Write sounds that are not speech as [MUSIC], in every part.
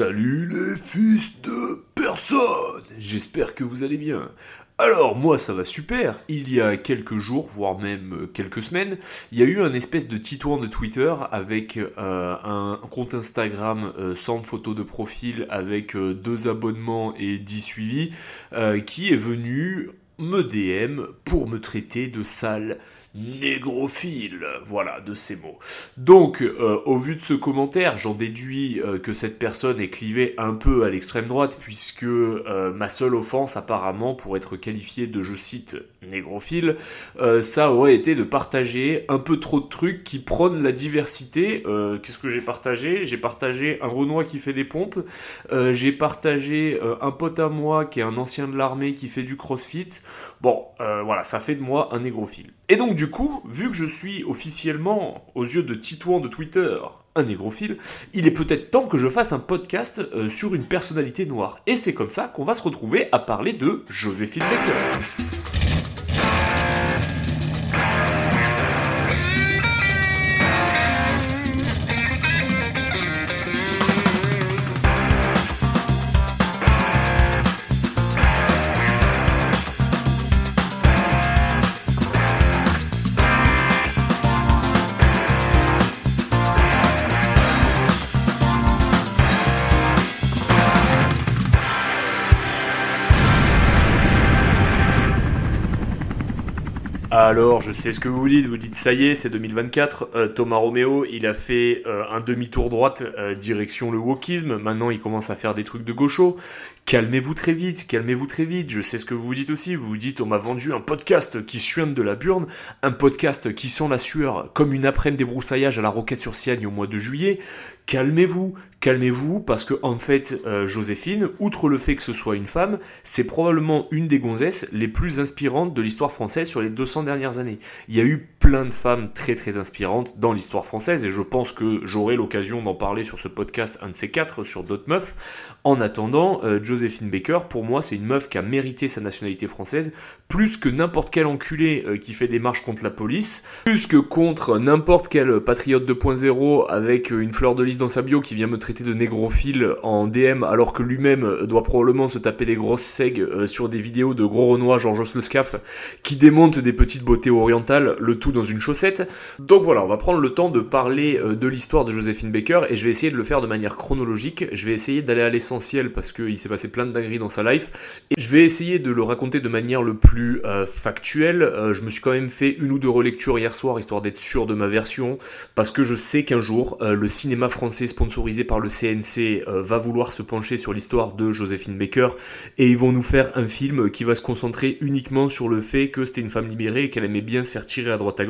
Salut les fils de personne J'espère que vous allez bien. Alors moi ça va super, il y a quelques jours, voire même quelques semaines, il y a eu un espèce de titouan de Twitter avec euh, un compte Instagram euh, sans photo de profil avec euh, deux abonnements et dix suivis qui est venu me DM pour me traiter de sale négrophile, voilà, de ces mots. Donc, euh, au vu de ce commentaire, j'en déduis euh, que cette personne est clivée un peu à l'extrême droite, puisque euh, ma seule offense, apparemment, pour être qualifiée de, je cite, négrophile, ça aurait été de partager un peu trop de trucs qui prônent la diversité. Qu'est-ce que j'ai partagé? J'ai partagé un Renoir qui fait des pompes, j'ai partagé un pote à moi qui est un ancien de l'armée qui fait du crossfit. Bon, voilà, ça fait de moi un négrophile. Et donc du coup, vu que je suis officiellement, aux yeux de Titouan de Twitter, un négrophile, il est peut-être temps que je fasse un podcast euh, sur une personnalité noire. Et c'est comme ça qu'on va se retrouver à parler de Joséphine Baker. Alors, je sais ce que vous dites, vous dites ça y est, c'est 2024, euh, Thomas Romeo, il a fait euh, un demi-tour droite euh, direction le wokisme, maintenant il commence à faire des trucs de gaucho. Calmez-vous très vite, calmez-vous très vite, je sais ce que vous dites aussi, vous dites on m'a vendu un podcast qui suinte de la burne, un podcast qui sent la sueur comme une après-midi des broussaillasges à la roquette sur Siagne au mois de juillet, calmez-vous, calmez-vous, parce que en fait, euh, Joséphine, outre le fait que ce soit une femme, c'est probablement une des gonzesses les plus inspirantes de l'histoire française sur les 200 dernières années. Il y a eu plein de femmes très très inspirantes dans l'histoire française, et je pense que j'aurai l'occasion d'en parler sur ce podcast, un de ces quatre, sur d'autres meufs. En attendant, euh, Joséphine Baker, pour moi, c'est une meuf qui a mérité sa nationalité française, plus que n'importe quel enculé euh, qui fait des marches contre la police, plus que contre n'importe quel patriote 2.0 avec une fleur de lys dans sa bio qui vient me traiter de négrophile en DM alors que lui-même doit probablement se taper des grosses segs euh, sur des vidéos de gros Renoir Georges Le Scaf qui démontent des petites beautés orientales, le tout dans une chaussette. Donc voilà, on va prendre le temps de parler euh, de l'histoire de Joséphine Baker et je vais essayer de le faire de manière chronologique. Je vais essayer d'aller à l'essentiel parce qu'il s'est passé plein de dingueries dans sa life et je vais essayer de le raconter de manière le plus euh, factuelle. je me suis quand même fait une ou deux relectures hier soir histoire d'être sûr de ma version parce que je sais qu'un jour le cinéma français sponsorisé par le CNC euh, va vouloir se pencher sur l'histoire de Joséphine Baker et ils vont nous faire un film qui va se concentrer uniquement sur le fait que c'était une femme libérée et qu'elle aimait bien se faire tirer à droite à gauche,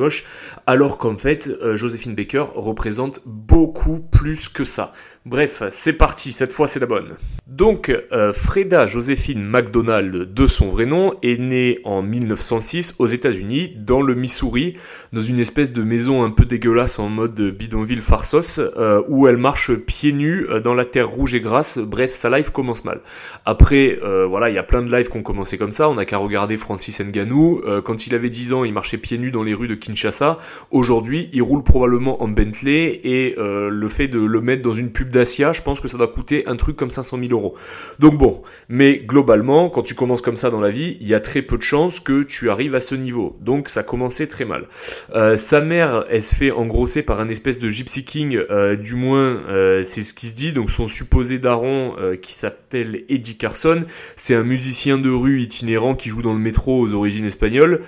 alors qu'en fait euh, Joséphine Baker représente beaucoup plus que ça. Bref, c'est parti, cette fois c'est la bonne. Donc, euh, Freda Joséphine McDonald, de son vrai nom, est née en 1906 aux États-Unis, dans le Missouri, dans une espèce de maison un peu dégueulasse en mode bidonville farsos, euh, où elle marche pieds nus dans la terre rouge et grasse. Bref, sa life commence mal. Après, voilà, il y a plein de lives qui ont commencé comme ça. On n'a qu'à regarder Francis Nganou. quand il avait 10 ans, il marchait pieds nus dans les rues de Kinshasa. Aujourd'hui, il roule probablement en Bentley et le fait de le mettre dans une pub Dacia, je pense que ça doit coûter un truc comme 500 000 euros. Donc bon, mais globalement, quand tu commences comme ça dans la vie, il y a très peu de chances que tu arrives à ce niveau. Donc ça commençait très mal. Euh, sa mère, elle se fait engrosser par un espèce de Gypsy King, euh, du moins euh, c'est ce qui se dit. Donc son supposé daron, qui s'appelle Eddie Carson, c'est un musicien de rue itinérant qui joue dans le métro aux origines espagnoles.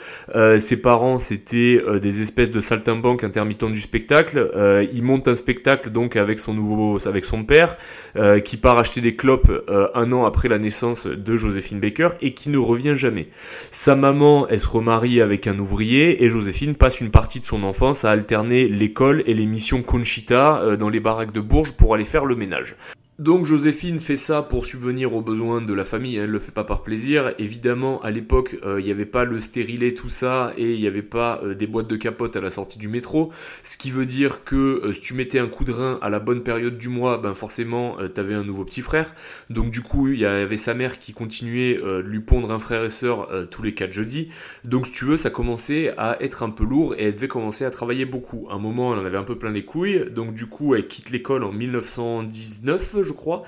ses parents, c'était des espèces de saltimbanques intermittents du spectacle. il monte un spectacle donc avec son nouveau avec son père, euh, qui part acheter des clopes euh, un an après la naissance de Joséphine Baker et qui ne revient jamais. Sa maman, elle se remarie avec un ouvrier et Joséphine passe une partie de son enfance à alterner l'école et les missions Conchita euh, dans les baraques de Bourges pour aller faire le ménage. Donc Joséphine fait ça pour subvenir aux besoins de la famille, elle le fait pas par plaisir. Évidemment, à l'époque, euh, il n'y avait pas le stérilet, tout ça, et il n'y avait pas euh, des boîtes de capote à la sortie du métro. Ce qui veut dire que euh, si tu mettais un coup de rein à la bonne période du mois, ben forcément, tu avais un nouveau petit frère. Donc du coup, il y avait sa mère qui continuait de lui pondre un frère et sœur tous les quatre jeudis. Donc si tu veux, ça commençait à être un peu lourd et elle devait commencer à travailler beaucoup. À un moment, elle en avait un peu plein les couilles. Donc du coup, elle quitte l'école en 1919, je je crois,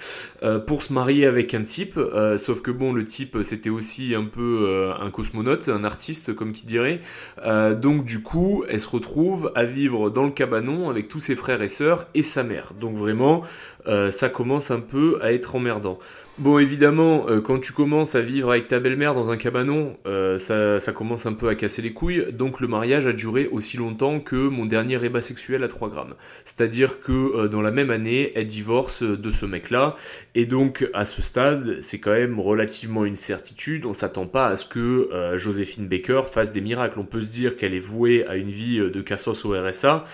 pour se marier avec un type. sauf que bon, le type, c'était aussi un peu un cosmonaute, un artiste, comme qui dirait. donc du coup, elle se retrouve à vivre dans le cabanon avec tous ses frères et sœurs et sa mère. Donc vraiment, ça commence un peu à être emmerdant. Bon, évidemment, euh, quand tu commences à vivre avec ta belle-mère dans un cabanon, euh, ça, commence un peu à casser les couilles. Donc le mariage a duré aussi longtemps que mon dernier rébat sexuel à 3 grammes. C'est-à-dire que euh, dans la même année, elle divorce de ce mec-là. Et donc à ce stade, c'est quand même relativement une certitude. On s'attend pas à ce que Joséphine Baker fasse des miracles. On peut se dire qu'elle est vouée à une vie de cassos au RSA,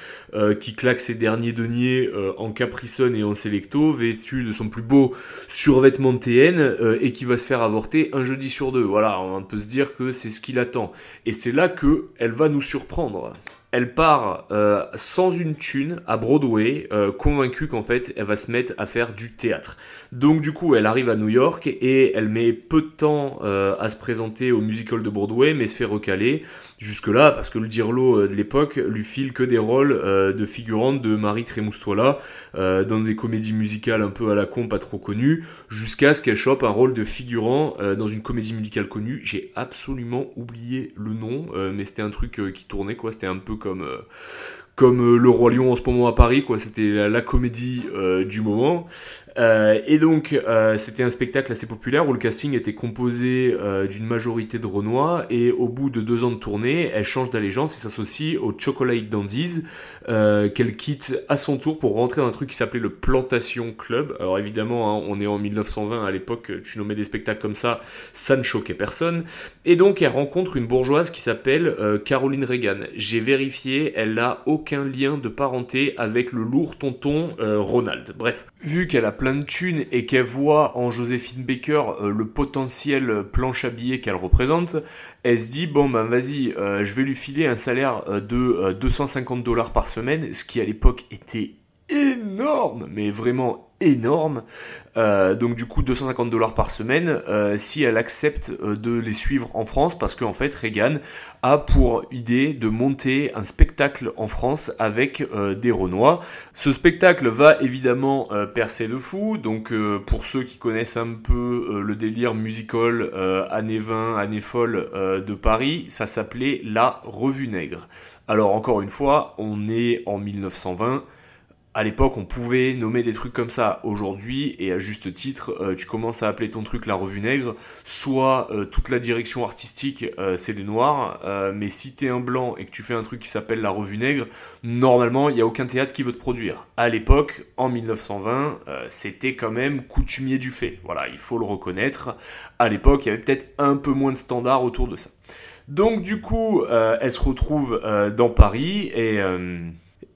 qui claque ses derniers deniers en capricone et en sélecto, vêtue de son plus beau survêtement Euh, et qui va se faire avorter un jeudi sur deux. Voilà, on peut se dire que c'est ce qu'il attend. Et c'est là que elle va nous surprendre. Elle part euh, sans une thune à Broadway, euh, convaincue qu'en fait elle va se mettre à faire du théâtre. Donc du coup elle arrive à New York et elle met peu de temps à se présenter au musical de Broadway, mais se fait recaler jusque-là, parce que le Dirlo euh, de l'époque lui file que des rôles euh, de figurante de Marie Trémoustoila euh, dans des comédies musicales un peu à la con, pas trop connues, jusqu'à ce qu'elle chope un rôle de figurant dans une comédie musicale connue. J'ai absolument oublié le nom, mais c'était un truc qui tournait, quoi. C'était un peu comme comme Le Roi Lion en ce moment à Paris, quoi. C'était la, comédie du moment. Euh, et donc, euh, c'était un spectacle assez populaire où le casting était composé euh, d'une majorité de Renois. Et au bout de deux ans de tournée, elle change d'allégeance et s'associe au Chocolate Dandies, qu'elle quitte à son tour pour rentrer dans un truc qui s'appelait le Plantation Club. Alors évidemment, hein, on est en 1920 à l'époque, tu nommais des spectacles comme ça, ça ne choquait personne. Et donc, elle rencontre une bourgeoise qui s'appelle Caroline Reagan. J'ai vérifié, elle n'a aucun lien de parenté avec le lourd tonton Ronald. Bref, vu qu'elle a plein de thunes et qu'elle voit en Joséphine Baker euh, le potentiel planche à billets qu'elle représente, elle se dit bon ben vas-y, euh, je vais lui filer un salaire euh, de 250 dollars par semaine, ce qui à l'époque était énorme, mais vraiment énorme. Euh, donc du coup 250 dollars par semaine euh, si elle accepte euh, de les suivre en France parce qu'en fait Reagan a pour idée de monter un spectacle en France avec des Renois. Ce spectacle va évidemment percer de fou. Donc pour ceux qui connaissent un peu le délire musical années 20, années folles de Paris, ça s'appelait La Revue Nègre. Alors encore une fois, on est en 1920 à l'époque, on pouvait nommer des trucs comme ça. Aujourd'hui, et à juste titre, euh, tu commences à appeler ton truc la revue nègre. Soit euh, toute la direction artistique, euh, c'est des noirs. mais si t'es un blanc et que tu fais un truc qui s'appelle la revue nègre, normalement, il n'y a aucun théâtre qui veut te produire. À l'époque, en 1920, c'était quand même coutumier du fait. Voilà, il faut le reconnaître. À l'époque, il y avait peut-être un peu moins de standards autour de ça. Donc, du coup, elle se retrouve dans Paris et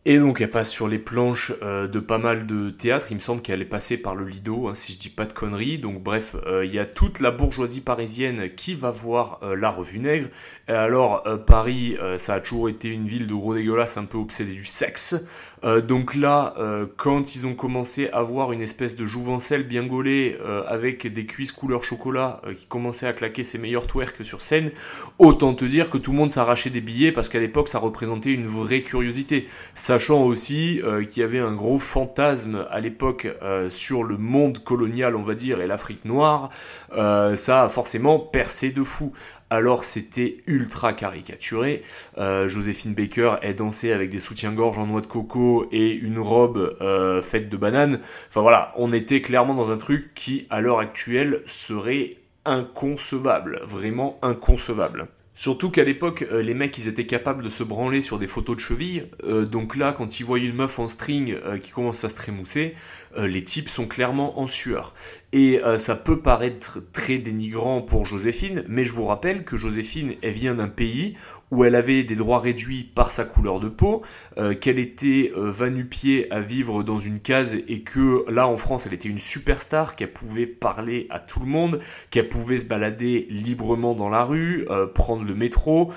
et donc elle passe sur les planches euh, de pas mal de théâtres, il me semble qu'elle est passée par le Lido, hein, si je dis pas de conneries. Donc bref, euh, il y a toute la bourgeoisie parisienne qui va voir euh, la revue nègre. Et alors Paris, ça a toujours été une ville de gros dégueulasses un peu obsédée du sexe. Euh, donc là, euh, quand ils ont commencé à voir une espèce de jouvencelle bien gaulée euh, avec des cuisses couleur chocolat qui commençait à claquer ses meilleurs twerks sur scène, autant te dire que tout le monde s'arrachait des billets parce qu'à l'époque ça représentait une vraie curiosité. Sachant aussi qu'il y avait un gros fantasme à l'époque sur le monde colonial, on va dire, et l'Afrique noire, ça a forcément percé de fou alors c'était ultra caricaturé. Euh, Joséphine Baker est dansée avec des soutiens-gorge en noix de coco et une robe euh, faite de bananes. Enfin voilà, on était clairement dans un truc qui, à l'heure actuelle, serait inconcevable, vraiment inconcevable. Surtout qu'à l'époque, euh, les mecs, ils étaient capables de se branler sur des photos de chevilles. donc là, quand ils voient une meuf en string qui commence à se trémousser, les types sont clairement en sueur. Et euh, ça peut paraître très dénigrant pour Joséphine, mais je vous rappelle que Joséphine, elle vient d'un pays où elle avait des droits réduits par sa couleur de peau, euh, qu'elle était euh, pied à vivre dans une case et que là en France elle était une superstar, qu'elle pouvait parler à tout le monde, qu'elle pouvait se balader librement dans la rue, euh, prendre le métro.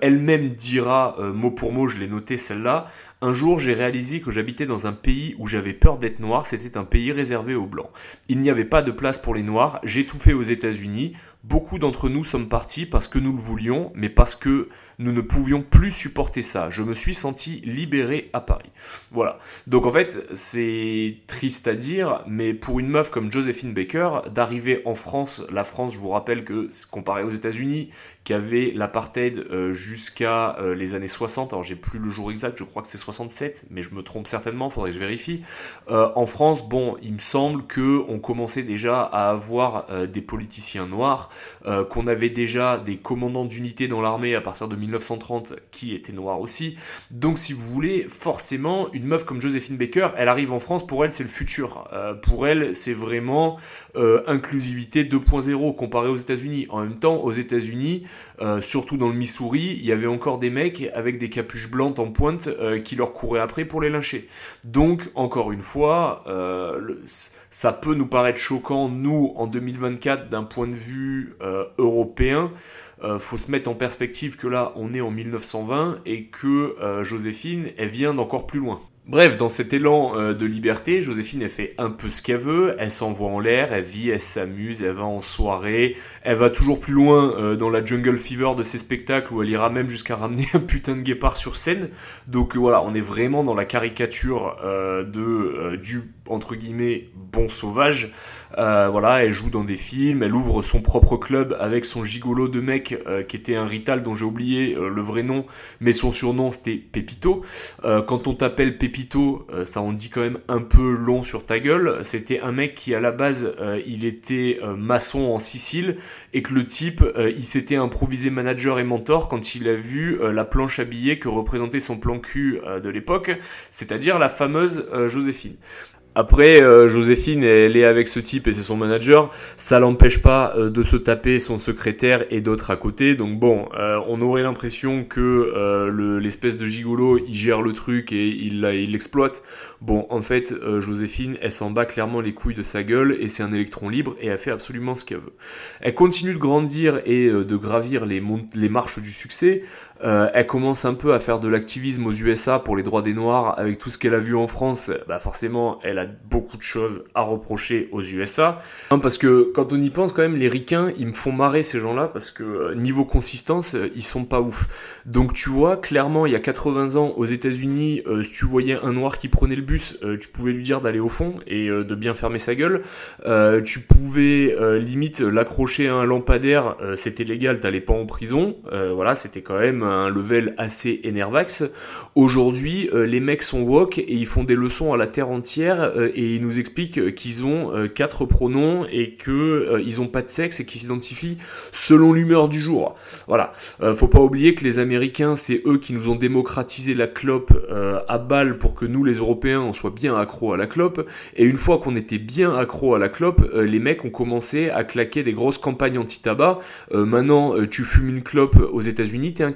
Elle-même dira, mot pour mot, je l'ai noté celle-là, un jour, j'ai réalisé que j'habitais dans un pays où j'avais peur d'être noir, c'était un pays réservé aux blancs. Il n'y avait pas de place pour les noirs, j'ai tout fait aux États-Unis. Beaucoup d'entre nous sommes partis parce que nous le voulions, mais parce que nous ne pouvions plus supporter ça. Je me suis senti libéré à Paris. Voilà. Donc en fait, c'est triste à dire, mais pour une meuf comme Josephine Baker, d'arriver en France, la France, je vous rappelle que comparé aux États-Unis, qui avait l'apartheid euh, jusqu'à euh, les années 60, alors j'ai plus le jour exact, je crois que c'est 67, mais je me trompe certainement, faudrait que je vérifie. Euh, en France, bon, il me semble que on commençait déjà à avoir des politiciens noirs, qu'on avait déjà des commandants d'unités dans l'armée à partir de 1930 qui étaient noirs aussi. Donc si vous voulez, forcément, une meuf comme Josephine Baker, elle arrive en France, pour elle c'est le futur. pour elle, c'est vraiment inclusivité 2.0 comparé aux États-Unis. En même temps, aux États-Unis, euh, surtout dans le Missouri, il y avait encore des mecs avec des capuches blanches en pointe euh, qui leur couraient après pour les lyncher. Donc, encore une fois, euh, ça peut nous paraître choquant, nous, en 2024, d'un point de vue européen. faut se mettre en perspective que là, on est en 1920 et que Joséphine, elle vient d'encore plus loin. Bref, dans cet élan euh, de liberté, Joséphine, elle fait un peu ce qu'elle veut, elle s'envoie en l'air, elle vit, elle s'amuse, elle va en soirée, elle va toujours plus loin euh, dans la jungle fever de ses spectacles où elle ira même jusqu'à ramener [LAUGHS] un putain de guépard sur scène. Donc euh, voilà, on est vraiment dans la caricature de du entre guillemets bon sauvage. voilà, elle joue dans des films, elle ouvre son propre club avec son gigolo de mec qui était un Rital dont j'ai oublié le vrai nom, mais son surnom c'était Pépito. quand on t'appelle Pépito euh, ça en dit quand même un peu long sur ta gueule. C'était un mec qui à la base euh, il était euh, maçon en Sicile et que le type il s'était improvisé manager et mentor quand il a vu la planche à billets que représentait son plan cul de l'époque, c'est-à-dire la fameuse Joséphine. Après, euh, Joséphine, elle est avec ce type et c'est son manager. Ça l'empêche pas euh, de se taper son secrétaire et d'autres à côté. Donc bon, euh, on aurait l'impression que l'espèce de gigolo, il gère le truc et il l'exploite. Bon, en fait, Joséphine, elle s'en bat clairement les couilles de sa gueule et c'est un électron libre et elle fait absolument ce qu'elle veut. Elle continue de grandir et de gravir les, les marches du succès. Euh, elle commence un peu à faire de l'activisme aux USA pour les droits des Noirs avec tout ce qu'elle a vu en France. Bah forcément, elle a beaucoup de choses à reprocher aux USA. Parce que quand on y pense, quand même, les ricains, ils me font marrer ces gens-là parce que euh, niveau consistance, euh, ils sont pas ouf. Donc tu vois, clairement, il y a 80 ans aux États-Unis, si tu voyais un noir qui prenait le bus, tu pouvais lui dire d'aller au fond et de bien fermer sa gueule. tu pouvais limite l'accrocher à un lampadaire, c'était légal, t'allais pas en prison. voilà, c'était quand même un level assez énervax. Aujourd'hui, euh, les mecs sont woke et ils font des leçons à la terre entière euh, et ils nous expliquent qu'ils ont euh, quatre pronoms et que ils ont pas de sexe et qu'ils s'identifient selon l'humeur du jour. Voilà. faut pas oublier que les Américains, c'est eux qui nous ont démocratisé la clope à balle pour que nous, les Européens, on soit bien accro à la clope. Et une fois qu'on était bien accro à la clope, les mecs ont commencé à claquer des grosses campagnes anti-tabac. maintenant, tu fumes une clope aux États-Unis, t'es un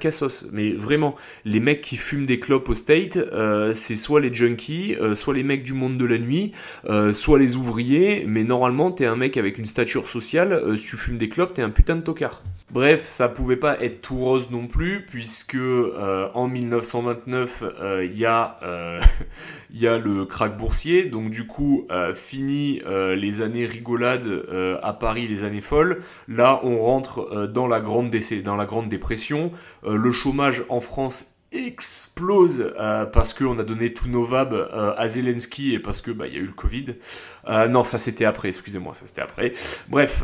mais vraiment, les mecs qui fument des clopes au state, euh, c'est soit les junkies, euh, soit les mecs du monde de la nuit, euh, soit les ouvriers, mais normalement, t'es un mec avec une stature sociale, si tu fumes des clopes, t'es un putain de tocard. Bref, ça pouvait pas être tout rose non plus, puisque en 1929, il y, a, [LAUGHS] y a le krach boursier, donc du coup, fini les années rigolades à Paris, les années folles. Là, on rentre dans la grande dans la grande dépression. le chômage en France explose euh, parce qu'on a donné tous nos vabs euh, à Zelensky et parce que bah il y a eu le Covid. Euh, non, ça c'était après, excusez-moi, ça c'était après. Bref,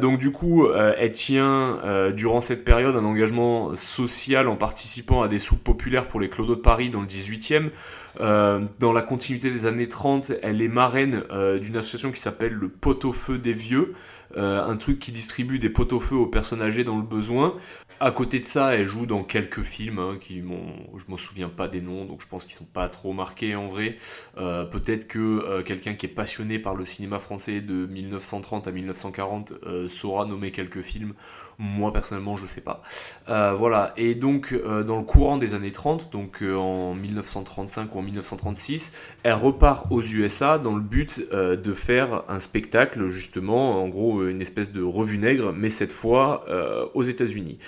donc du coup, elle tient durant cette période un engagement social en participant à des soupes populaires pour les clodos de Paris dans le 18e. dans la continuité des années 30, elle est marraine d'une association qui s'appelle le Pot-au-Feu des Vieux, euh, un truc qui distribue des pot-au-feu aux personnes âgées dans le besoin. À côté de ça, elle joue dans quelques films hein, qui m'ont, je m'en souviens pas des noms, donc je pense qu'ils sont pas trop marqués en vrai. Euh, peut-être que euh, quelqu'un qui est passionné par le cinéma français de 1930 à 1940 saura nommer quelques films. Moi personnellement, je sais pas. voilà. Et donc, dans le courant des années 30, donc en 1935 ou en 1936, elle repart aux USA dans le but de faire un spectacle justement, en gros une espèce de revue nègre, mais cette fois euh, aux États-Unis.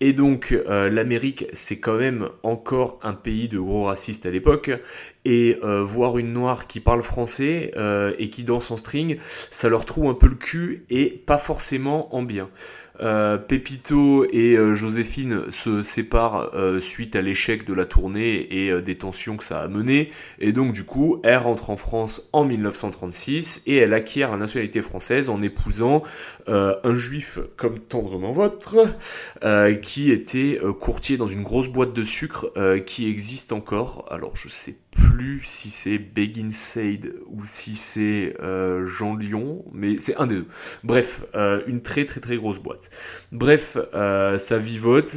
Et donc euh, l'Amérique, c'est quand même encore un pays de gros racistes à l'époque, et euh, voir une noire qui parle français et qui danse en string, ça leur trouve un peu le cul et pas forcément en bien. Pepito et Joséphine se séparent suite à l'échec de la tournée et des tensions que ça a mené. Et donc du coup, elle rentre en France en 1936 et elle acquiert la nationalité française en épousant un juif comme tendrement votre, qui était courtier dans une grosse boîte de sucre qui existe encore. Alors je sais plus si c'est Begin Said ou si c'est euh, Jean Lyon, mais c'est un des deux. Bref, euh, une très très très grosse boîte. Bref, euh, ça vivote,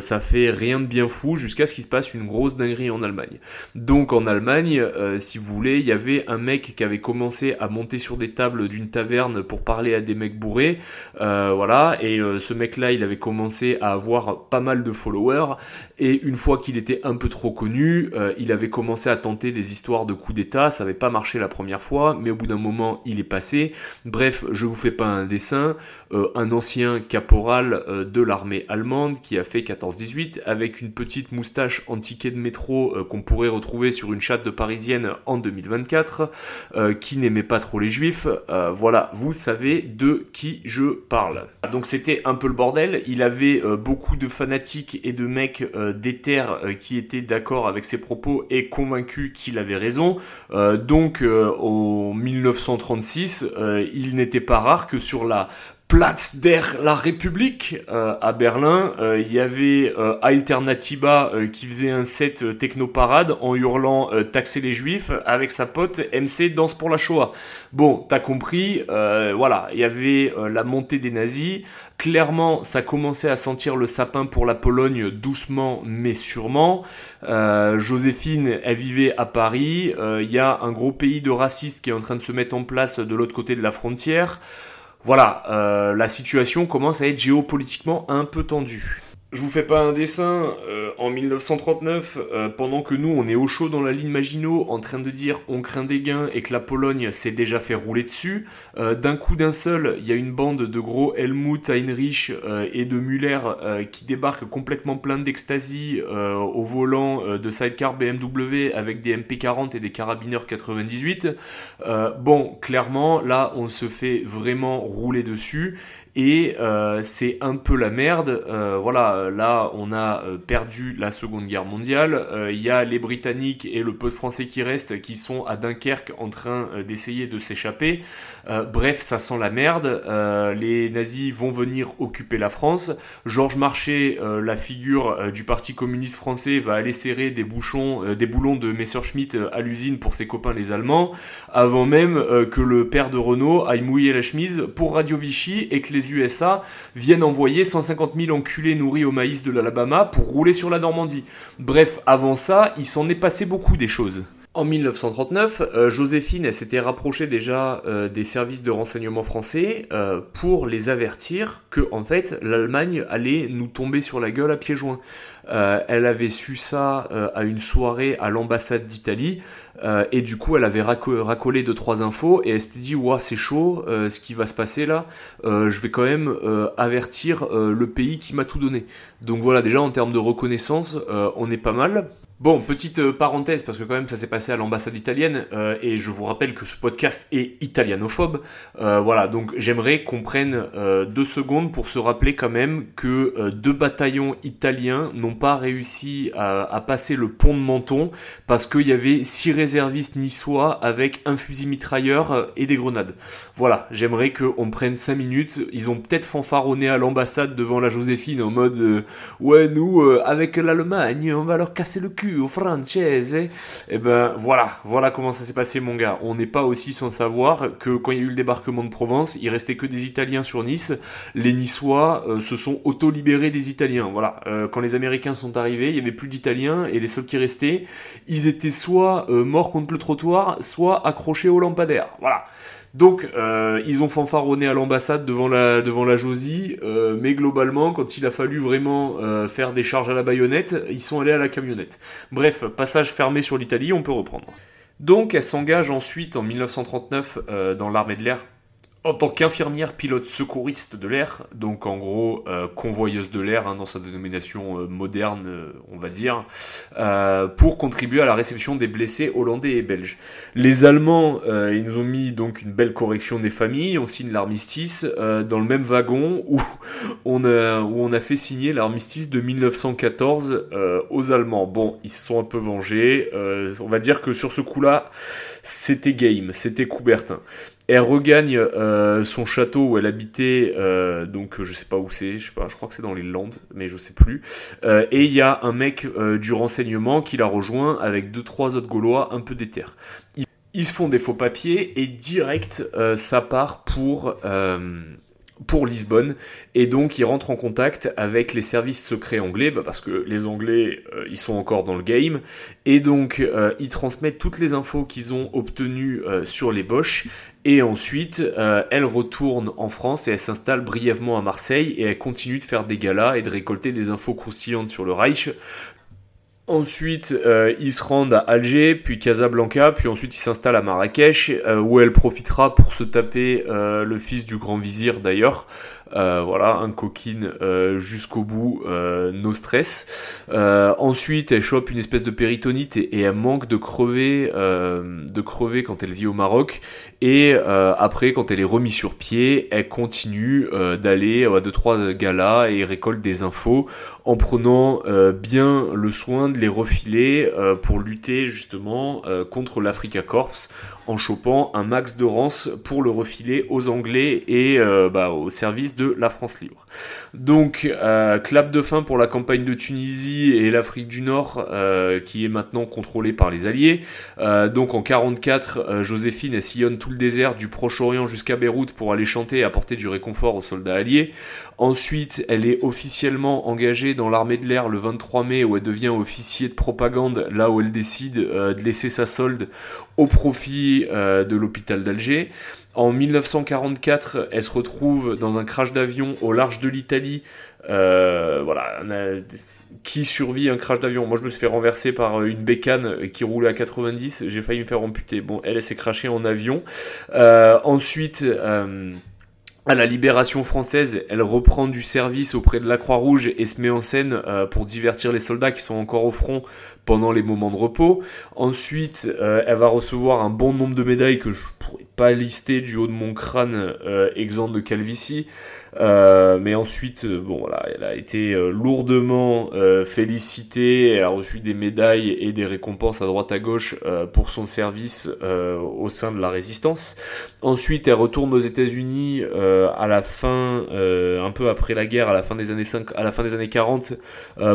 ça fait rien de bien fou jusqu'à ce qu'il se passe une grosse dinguerie en Allemagne. Donc en Allemagne, si vous voulez, il y avait un mec qui avait commencé à monter sur des tables d'une taverne pour parler à des mecs bourrés, voilà, et ce mec-là, il avait commencé à avoir pas mal de followers, et une fois qu'il était un peu trop connu, il avait commencé à tenter des histoires de coups d'État, ça n'avait pas marché la première fois, mais au bout d'un moment, il est passé. Bref, je vous fais pas un dessin, euh, un ancien caporal euh, de l'armée allemande qui a fait 14-18, avec une petite moustache en ticket de métro euh, qu'on pourrait retrouver sur une chatte de parisienne en 2024, qui n'aimait pas trop les juifs. voilà, vous savez de qui je parle. Donc c'était un peu le bordel, il avait beaucoup de fanatiques et de mecs d'éther qui étaient d'accord avec ses propos et convaincus qu'il avait raison. Euh, donc euh, en 1936, euh, il n'était pas rare que sur la Platz der la République à Berlin, il y avait Alternativa qui faisait un set techno-parade en hurlant taxer les juifs avec sa pote MC Danse pour la Shoah. Bon, t'as compris, voilà, il y avait la montée des nazis, Clairement, ça commençait à sentir le sapin pour la Pologne doucement mais sûrement. Euh, Joséphine, elle vivait à Paris. Euh, il y a un gros pays de racistes qui est en train de se mettre en place de l'autre côté de la frontière. Voilà, euh, la situation commence à être géopolitiquement un peu tendue. Je vous fais pas un dessin. Euh, en 1939, euh, pendant que nous, on est au chaud dans la ligne Maginot, en train de dire on craint des gains et que la Pologne s'est déjà fait rouler dessus, euh, d'un coup d'un seul, il y a une bande de gros Helmut, Heinrich et de Müller qui débarquent complètement plein d'extasie au volant de sidecar BMW avec des MP40 et des carabineurs 98. bon, clairement, là, on se fait vraiment rouler dessus et euh, c'est un peu la merde. Euh, voilà, là on a euh, perdu la Seconde Guerre mondiale. Il y a les Britanniques et le peu de Français qui restent qui sont à Dunkerque en train d'essayer de s'échapper. bref, ça sent la merde. les nazis vont venir occuper la France. Georges Marchais, la figure du Parti communiste français, va aller serrer des bouchons, des boulons de Messerschmitt à l'usine pour ses copains les Allemands, avant même que le père de Renault aille mouiller la chemise pour Radio Vichy et que les USA viennent envoyer 150 000 enculés nourris au maïs de l'Alabama pour rouler sur la Normandie. Bref, avant ça, il s'en est passé beaucoup des choses. En 1939, euh, Joséphine s'était rapprochée déjà euh, des services de renseignement français euh, pour les avertir que en fait l'Allemagne allait nous tomber sur la gueule à pieds joints. Elle avait su ça à une soirée à l'ambassade d'Italie et du coup elle avait racolé deux trois infos et elle s'était dit ouah c'est chaud ce qui va se passer là. je vais quand même avertir le pays qui m'a tout donné. Donc voilà déjà en termes de reconnaissance on est pas mal. Bon, petite euh, parenthèse, parce que quand même ça s'est passé à l'ambassade italienne, euh, et je vous rappelle que ce podcast est italianophobe. Euh, voilà, donc j'aimerais qu'on prenne deux secondes pour se rappeler quand même que deux bataillons italiens n'ont pas réussi à, passer le pont de Menton, parce qu'il y avait six réservistes niçois avec un fusil mitrailleur et des grenades. Voilà, j'aimerais qu'on prenne cinq minutes. Ils ont peut-être fanfaronné à l'ambassade devant la Joséphine en mode Ouais, nous, avec l'Allemagne, on va leur casser le cul au française. Et ben voilà, voilà comment ça s'est passé mon gars. On n'est pas aussi sans savoir que quand il y a eu le débarquement de Provence, il restait que des Italiens sur Nice. Les Niçois euh, se sont auto-libérés des Italiens. Voilà, euh, quand les Américains sont arrivés, il y avait plus d'Italiens et les seuls qui restaient, ils étaient soit euh, morts contre le trottoir, soit accrochés au lampadaire. Voilà. Donc, euh, ils ont fanfaronné à l'ambassade devant la, devant la Josie, euh, mais globalement, quand il a fallu vraiment euh, faire des charges à la baïonnette, ils sont allés à la camionnette. Bref, passage fermé sur l'Italie, on peut reprendre. Donc, elle s'engage ensuite en 1939 dans l'armée de l'air en tant qu'infirmière pilote secouriste de l'air, donc en gros euh, convoyeuse de l'air hein, dans sa dénomination euh, moderne, euh, on va dire, pour contribuer à la réception des blessés hollandais et belges. Les Allemands, ils nous ont mis donc une belle correction des familles, on signe l'armistice dans le même wagon où [LAUGHS] on a, où on a fait signer l'armistice de 1914 aux Allemands. Bon, ils se sont un peu vengés, on va dire que sur ce coup-là, c'était game, c'était Coubertin. Elle regagne euh, son château où elle habitait, euh, donc je sais pas où c'est, je sais pas, je crois que c'est dans les Landes, mais je sais plus. Euh, et il y a un mec du renseignement qui la rejoint avec deux trois autres Gaulois un peu déter. Ils, ils se font des faux papiers et direct ça part pour pour Lisbonne. Et donc ils rentrent en contact avec les services secrets anglais bah, parce que les Anglais euh, ils sont encore dans le game. Et donc euh, ils transmettent toutes les infos qu'ils ont obtenues euh, sur les Bosch et ensuite elle retourne en France et elle s'installe brièvement à Marseille et elle continue de faire des galas et de récolter des infos croustillantes sur le Reich Ensuite, euh, ils se rendent à Alger, puis Casablanca, puis ensuite ils s'installent à Marrakech, euh, où elle profitera pour se taper euh, le fils du grand vizir d'ailleurs, voilà, un coquine euh, jusqu'au bout, euh, no stress. ensuite, elle chope une espèce de péritonite et, elle manque de crever, de crever quand elle vit au Maroc. Et après, quand elle est remise sur pied, elle continue d'aller à deux trois galas et récolte des infos en prenant bien le soin de les refiler pour lutter justement contre l'Africa Corps en chopant un max de rance pour le refiler aux Anglais et bah, au service de la France libre. Donc, euh, clap de fin pour la campagne de Tunisie et l'Afrique du Nord, euh, qui est maintenant contrôlée par les Alliés. Euh, donc, en 44, Joséphine elle sillonne tout le désert du Proche-Orient jusqu'à Beyrouth pour aller chanter et apporter du réconfort aux soldats alliés. Ensuite, elle est officiellement engagée dans l'armée de l'air le 23 mai, où elle devient officier de propagande, là où elle décide de laisser sa solde au profit de l'hôpital d'Alger. En 1944, elle se retrouve dans un crash d'avion au large de l'Italie. Euh, voilà, qui survit un crash d'avion? Moi, je me suis fait renverser par une bécane qui roulait à 90. J'ai failli me faire amputer. Bon, elle, elle s'est crachée en avion. Euh, ensuite. Euh, à la libération française, elle reprend du service auprès de la Croix-Rouge et se met en scène pour divertir les soldats qui sont encore au front pendant les moments de repos. Ensuite, elle va recevoir un bon nombre de médailles que je pourrais pas lister du haut de mon crâne euh, exempt de calvitie. Euh, mais ensuite, euh, bon voilà, elle a été euh, lourdement félicitée, elle a reçu des médailles et des récompenses à droite à gauche pour son service au sein de la résistance. Ensuite, elle retourne aux États-Unis à la fin, un peu après la guerre, à la fin des années 5, à la fin des années 40,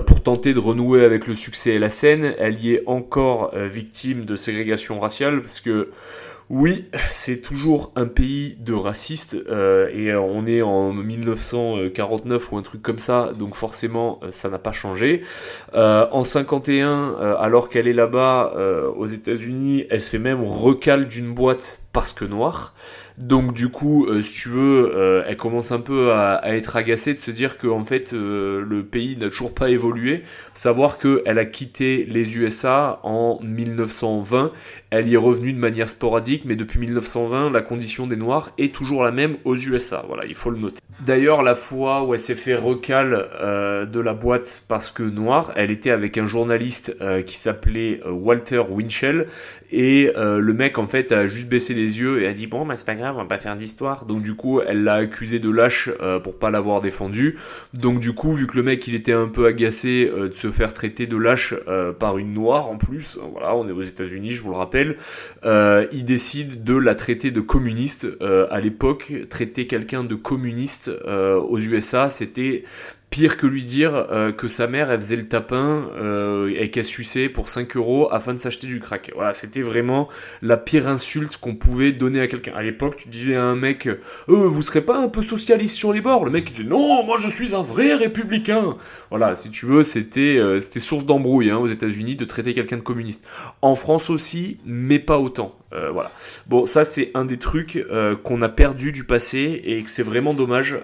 pour tenter de renouer avec le succès et la scène. Elle y est encore victime de ségrégation raciale parce que oui, c'est toujours un pays de racistes euh, et on est en 1949 ou un truc comme ça, donc forcément euh, ça n'a pas changé. Euh, en 51, alors qu'elle est là-bas aux États-Unis, elle se fait même recal d'une boîte parce que noire. Donc du coup, euh, si tu veux, euh, elle commence un peu à, être agacée de se dire que en fait euh, le pays n'a toujours pas évolué. Savoir qu'elle a quitté les USA en 1920, elle y est revenue de manière sporadique, mais depuis 1920, la condition des Noirs est toujours la même aux USA. Voilà, il faut le noter. D'ailleurs, la fois où elle s'est fait recal de la boîte parce que noire, elle était avec un journaliste qui s'appelait Walter Winchell et le mec en fait a juste baissé les yeux et a dit bon bah c'est pas grave on va pas faire d'histoire. Donc du coup, elle l'a accusé de lâche euh, pour pas l'avoir défendu. Donc du coup, vu que le mec il était un peu agacé euh, de se faire traiter de lâche euh, par une noire en plus, voilà, on est aux États-Unis, je vous le rappelle, il décide de la traiter de communiste. à l'époque, traiter quelqu'un de communiste aux USA, c'était pire que lui dire euh, que sa mère elle faisait le tapin euh, et qu'elle suçait pour 5 euros afin de s'acheter du crack. Voilà, c'était vraiment la pire insulte qu'on pouvait donner à quelqu'un. À l'époque, tu disais à un mec euh, vous serez pas un peu socialiste sur les bords Le mec non, moi je suis un vrai républicain. Voilà, si tu veux, c'était euh, c'était source d'embrouille hein, aux États-Unis de traiter quelqu'un de communiste. En France aussi, mais pas autant. Voilà. Bon, ça c'est un des trucs qu'on a perdu du passé et que c'est vraiment dommage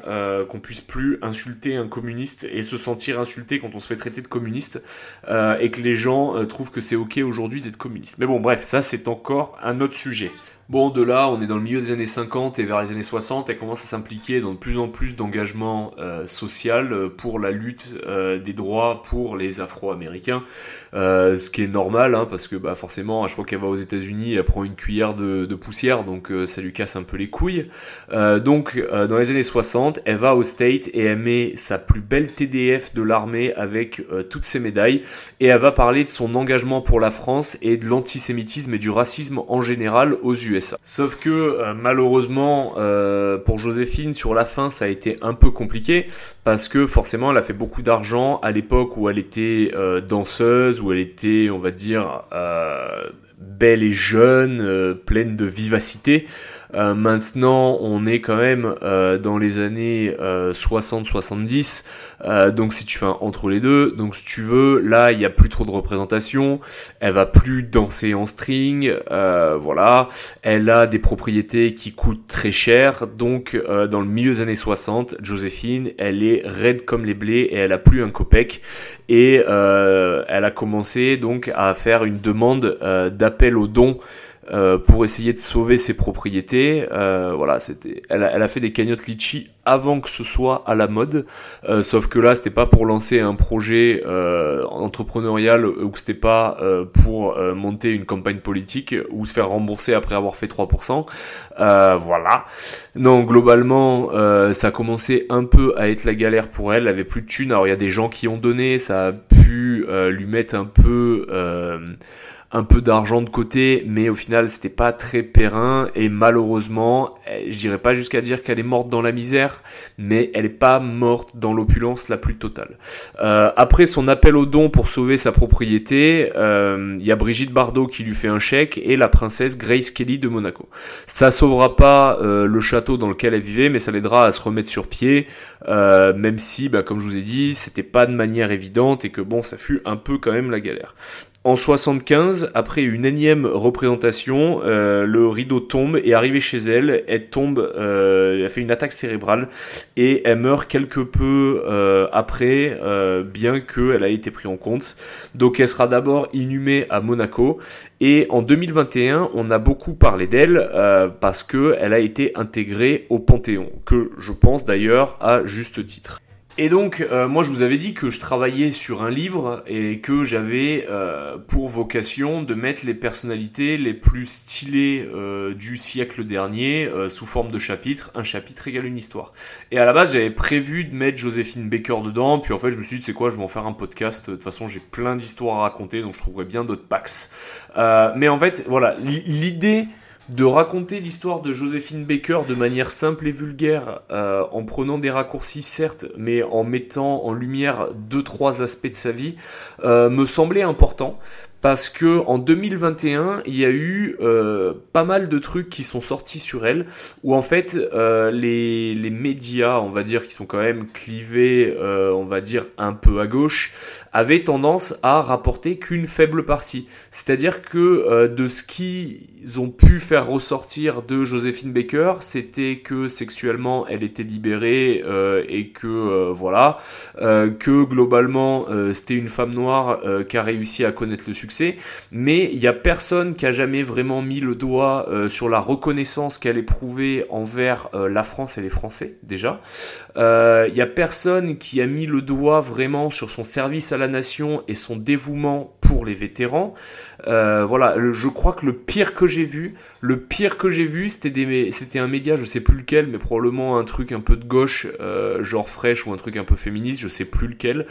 qu'on puisse plus insulter un communiste et se sentir insulté quand on se fait traiter de communiste et que les gens trouvent que c'est ok aujourd'hui d'être communiste. Mais bon, bref, ça c'est encore un autre sujet. Bon, de là, on est dans le milieu des années 50 et vers les années 60, elle commence à s'impliquer dans de plus en plus d'engagement euh, social euh, pour la lutte euh, des droits pour les Afro-Américains, euh, ce qui est normal, hein, parce que bah, forcément, à chaque fois qu'elle va aux États-Unis, elle prend une cuillère de, de poussière, donc ça lui casse un peu les couilles. donc, dans les années 60, elle va au State et elle met sa plus belle TDF de l'armée avec toutes ses médailles, et elle va parler de son engagement pour la France et de l'antisémitisme et du racisme en général aux US. Sauf que euh, malheureusement euh, pour Joséphine sur la fin ça a été un peu compliqué parce que forcément elle a fait beaucoup d'argent à l'époque où elle était euh, danseuse, où elle était on va dire belle et jeune, pleine de vivacité. Euh, maintenant, on est quand même euh, dans les années 60-70. Euh, donc si tu fais un entre les deux, donc si tu veux, là il n'y a plus trop de représentation. Elle va plus danser en string. voilà. Elle a des propriétés qui coûtent très cher. Donc dans le milieu des années 60, Joséphine, elle est raide comme les blés et elle a plus un copec. Et elle a commencé donc à faire une demande d'appel aux dons euh, pour essayer de sauver ses propriétés. Euh, voilà, c'était, elle a, elle a, fait des cagnottes litchi avant que ce soit à la mode. Euh, sauf que là, c'était pas pour lancer un projet euh, entrepreneurial ou que c'était pas euh, pour monter une campagne politique ou se faire rembourser après avoir fait 3%. voilà. Non, globalement, ça a commencé un peu à être la galère pour elle. Elle avait plus de thunes. Alors il y a des gens qui ont donné, ça a pu lui mettre un peu un peu d'argent de côté, mais au final c'était pas très périn et malheureusement, eh, je dirais pas jusqu'à dire qu'elle est morte dans la misère, mais elle est pas morte dans l'opulence la plus totale. Euh, après son appel au don pour sauver sa propriété, il euh, y a Brigitte Bardot qui lui fait un chèque et la princesse Grace Kelly de Monaco. Ça sauvera pas euh, le château dans lequel elle vivait, mais ça l'aidera à se remettre sur pied, même si, bah, comme je vous ai dit, c'était pas de manière évidente et que bon, ça fut un peu quand même la galère. En 75, après une énième représentation, euh, le rideau tombe et arrivé chez elle, elle tombe, euh, elle fait une attaque cérébrale et elle meurt quelque peu euh, après, bien qu'elle a été prise en compte. Donc elle sera d'abord inhumée à Monaco et en 2021, on a beaucoup parlé d'elle parce qu'elle a été intégrée au Panthéon, que je pense d'ailleurs à juste titre. Et donc, euh, moi, je vous avais dit que je travaillais sur un livre et que j'avais euh, pour vocation de mettre les personnalités les plus stylées euh, du siècle dernier sous forme de chapitre. Un chapitre égale une histoire. Et à la base, j'avais prévu de mettre Joséphine Baker dedans. Puis en fait, je me suis dit, c'est quoi, je vais en faire un podcast. De toute façon, j'ai plein d'histoires à raconter, donc je trouverai bien d'autres packs. mais en fait, voilà, l'idée de raconter l'histoire de Joséphine Baker de manière simple et vulgaire, euh, en prenant des raccourcis certes, mais en mettant en lumière deux trois aspects de sa vie, euh, me semblait important parce que en 2021, il y a eu euh, pas mal de trucs qui sont sortis sur elle, où en fait euh, les, les, médias, on va dire, qui sont quand même clivés, euh, on va dire un peu à gauche, avaient tendance à rapporter qu'une faible partie. C'est-à-dire que de ce qu'ils ont pu faire ressortir de Joséphine Baker, c'était que sexuellement elle était libérée et que voilà, que globalement c'était une femme noire qui a réussi à connaître le succès mais il n'y a personne qui a jamais vraiment mis le doigt euh, sur la reconnaissance qu'elle éprouvait envers euh, la France et les Français, déjà. Euh, il n'y a personne qui a mis le doigt vraiment sur son service à la nation et son dévouement pour les vétérans. voilà, je crois que le pire que j'ai vu, le pire que j'ai vu, c'était un média, je sais plus lequel, mais probablement un truc un peu de gauche, genre fraîche ou un truc un peu féministe, je sais plus lequel,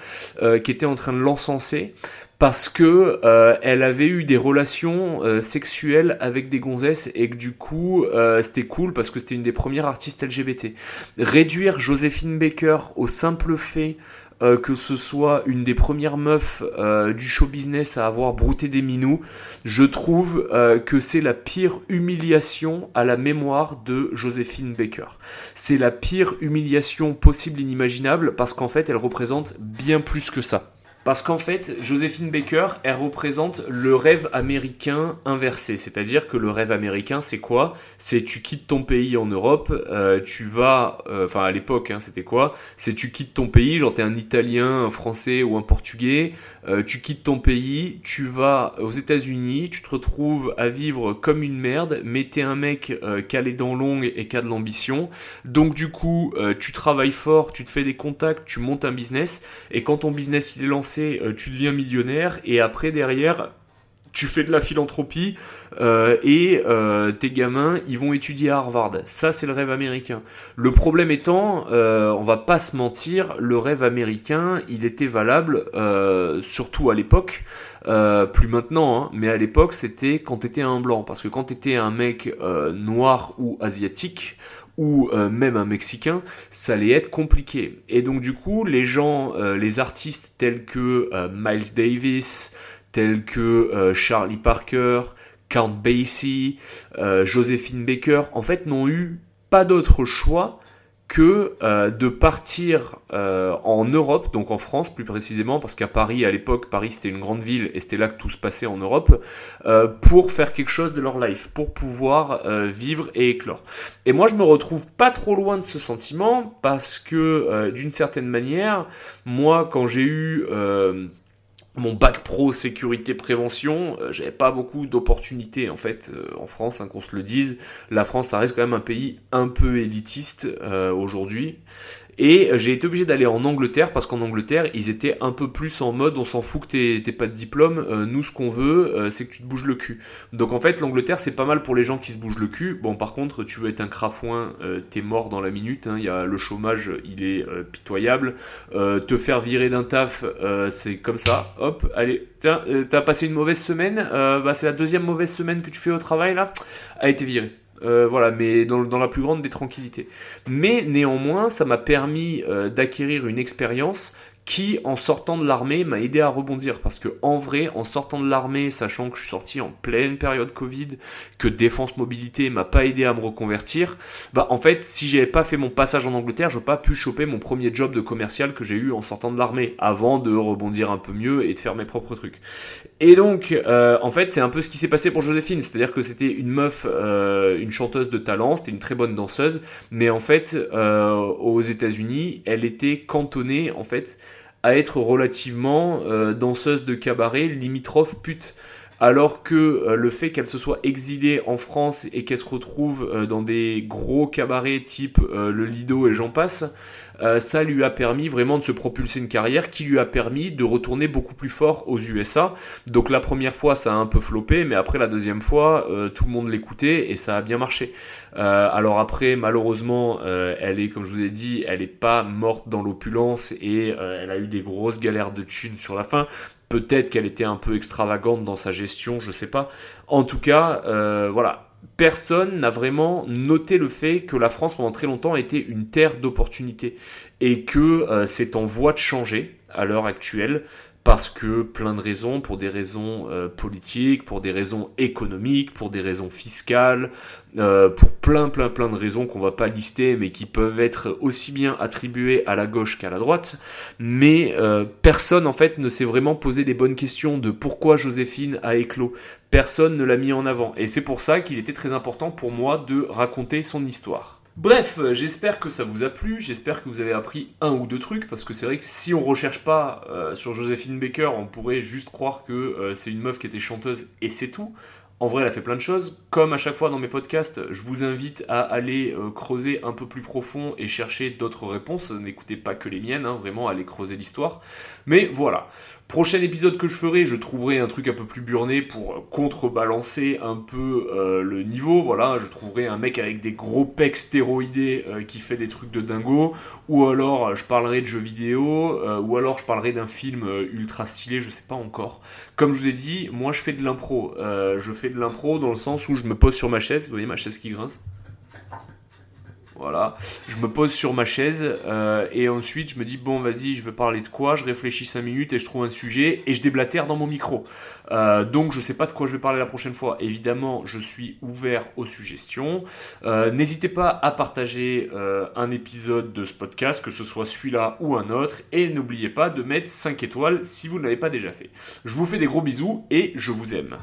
qui était en train de l'encenser parce que euh, elle avait eu des relations euh, sexuelles avec des gonzesses et que du coup euh, c'était cool parce que c'était une des premières artistes LGBT. Réduire Joséphine Baker au simple fait que ce soit une des premières meufs du show business à avoir brouté des minous, je trouve que c'est la pire humiliation à la mémoire de Joséphine Baker. C'est la pire humiliation possible inimaginable parce qu'en fait elle représente bien plus que ça. Parce qu'en fait, Joséphine Baker, elle représente le rêve américain inversé. C'est-à-dire que le rêve américain, c'est quoi? C'est tu quittes ton pays en Europe, euh, tu vas... euh, Enfin, à l'époque, hein, c'était quoi? C'est tu quittes ton pays, genre t'es un Italien, un Français ou un Portugais, euh, tu quittes ton pays, tu vas aux États-Unis, tu te retrouves à vivre comme une merde, mais t'es un mec qui a les dents longues et qui a de l'ambition. Donc du coup, tu travailles fort, tu te fais des contacts, tu montes un business, et quand ton business il est lancé, euh, tu deviens millionnaire, et après derrière, tu fais de la philanthropie euh, et euh, tes gamins ils vont étudier à Harvard. Ça c'est le rêve américain. Le problème étant, on va pas se mentir, le rêve américain il était valable surtout à l'époque. Plus maintenant, hein, mais à l'époque c'était quand t'étais un blanc, parce que quand t'étais un mec noir ou asiatique, ou euh, même un Mexicain, ça allait être compliqué. Et donc du coup, les gens, euh, les artistes tels que euh, Miles Davis, tels que Charlie Parker, Count Basie, Josephine Baker, en fait, n'ont eu pas d'autre choix que euh, de partir euh, en Europe, donc en France plus précisément, parce qu'à Paris, à l'époque, Paris c'était une grande ville et c'était là que tout se passait en Europe, euh, pour faire quelque chose de leur life, pour pouvoir euh, vivre et éclore. Et moi, je me retrouve pas trop loin de ce sentiment, parce que euh, d'une certaine manière, moi, quand j'ai eu mon bac pro sécurité prévention, euh, j'avais pas beaucoup d'opportunités en fait euh, en France, hein, qu'on se le dise. La France, ça reste quand même un pays un peu élitiste euh, aujourd'hui. Et j'ai été obligé d'aller en Angleterre parce qu'en Angleterre, ils étaient un peu plus en mode on s'en fout que t'aies pas de diplôme, euh, nous ce qu'on veut, euh, c'est que tu te bouges le cul. Donc en fait, l'Angleterre, c'est pas mal pour les gens qui se bougent le cul. Bon, par contre, tu veux être un crafouin, euh, t'es mort dans la minute. hein. Y a le chômage, il est euh, pitoyable. Euh, te faire virer d'un taf, euh, c'est comme ça. Hop, allez, tiens, euh, t'as passé une mauvaise semaine. euh, bah, c'est la deuxième mauvaise semaine que tu fais au travail là. A été viré. Euh, voilà, mais dans, la plus grande des tranquillités. Mais néanmoins, ça m'a permis euh, d'acquérir une expérience qui, en sortant de l'armée, m'a aidé à rebondir. Parce que, en vrai, en sortant de l'armée, sachant que je suis sorti en pleine période Covid, que Défense Mobilité m'a pas aidé à me reconvertir, bah, en fait, si j'avais pas fait mon passage en Angleterre, j'aurais pas pu choper mon premier job de commercial que j'ai eu en sortant de l'armée, avant de rebondir un peu mieux et de faire mes propres trucs. Et donc, euh, en fait, c'est un peu ce qui s'est passé pour Joséphine, c'est-à-dire que c'était une meuf, euh, une chanteuse de talent, c'était une très bonne danseuse, mais en fait, euh, aux États-Unis, elle était cantonnée, en fait, à être relativement euh, danseuse de cabaret, limitrophe pute. Alors que euh, le fait qu'elle se soit exilée en France et qu'elle se retrouve euh, dans des gros cabarets type euh, le Lido et j'en passe, ça lui a permis vraiment de se propulser une carrière qui lui a permis de retourner beaucoup plus fort aux USA. Donc la première fois ça a un peu floppé, mais après la deuxième fois tout le monde l'écoutait et ça a bien marché. Alors après malheureusement elle est comme je vous ai dit, elle est pas morte dans l'opulence et elle a eu des grosses galères de thunes sur la fin. Peut-être qu'elle était un peu extravagante dans sa gestion, je sais pas. En tout cas, euh, voilà, personne n'a vraiment noté le fait que la France pendant très longtemps a été une terre d'opportunités et que euh, c'est en voie de changer à l'heure actuelle parce que plein de raisons, pour des raisons euh, politiques, pour des raisons économiques, pour des raisons fiscales, euh, pour plein plein plein de raisons qu'on va pas lister mais qui peuvent être aussi bien attribuées à la gauche qu'à la droite. Mais euh, personne en fait ne s'est vraiment posé les bonnes questions de pourquoi Joséphine a éclos. Personne ne l'a mis en avant. Et c'est pour ça qu'il était très important pour moi de raconter son histoire Bref, euh, j'espère que ça vous a plu, j'espère que vous avez appris un ou deux trucs, parce que c'est vrai que si on recherche pas euh, sur Joséphine Baker, on pourrait juste croire que euh, c'est une meuf qui était chanteuse et c'est tout. En vrai, elle a fait plein de choses. Comme à chaque fois dans mes podcasts, je vous invite à aller creuser un peu plus profond et chercher d'autres réponses. N'écoutez pas que les miennes, hein, vraiment, allez creuser l'histoire. Mais voilà. Prochain épisode que je ferai, je trouverai un truc un peu plus burné pour contrebalancer un peu euh, le niveau. Voilà, je trouverai un mec avec des gros pecs stéroïdés euh, qui fait des trucs de dingo. Ou alors, euh, je parlerai de jeux vidéo. ou alors, je parlerai d'un film ultra stylé, je sais pas encore. Comme je vous ai dit, moi je fais de l'impro. Je fais de l'impro dans le sens où je me pose sur ma chaise. Vous voyez ma chaise qui grince Voilà, je me pose sur ma chaise euh, et ensuite je me dis bon vas-y je veux parler de quoi, je réfléchis 5 minutes et je trouve un sujet et je déblatère dans mon micro. Euh, donc je sais pas de quoi je vais parler la prochaine fois. Évidemment je suis ouvert aux suggestions. Euh, n'hésitez pas à partager un épisode de ce podcast, que ce soit celui-là ou un autre et n'oubliez pas de mettre 5 étoiles si vous ne l'avez pas déjà fait. Je vous fais des gros bisous et je vous aime.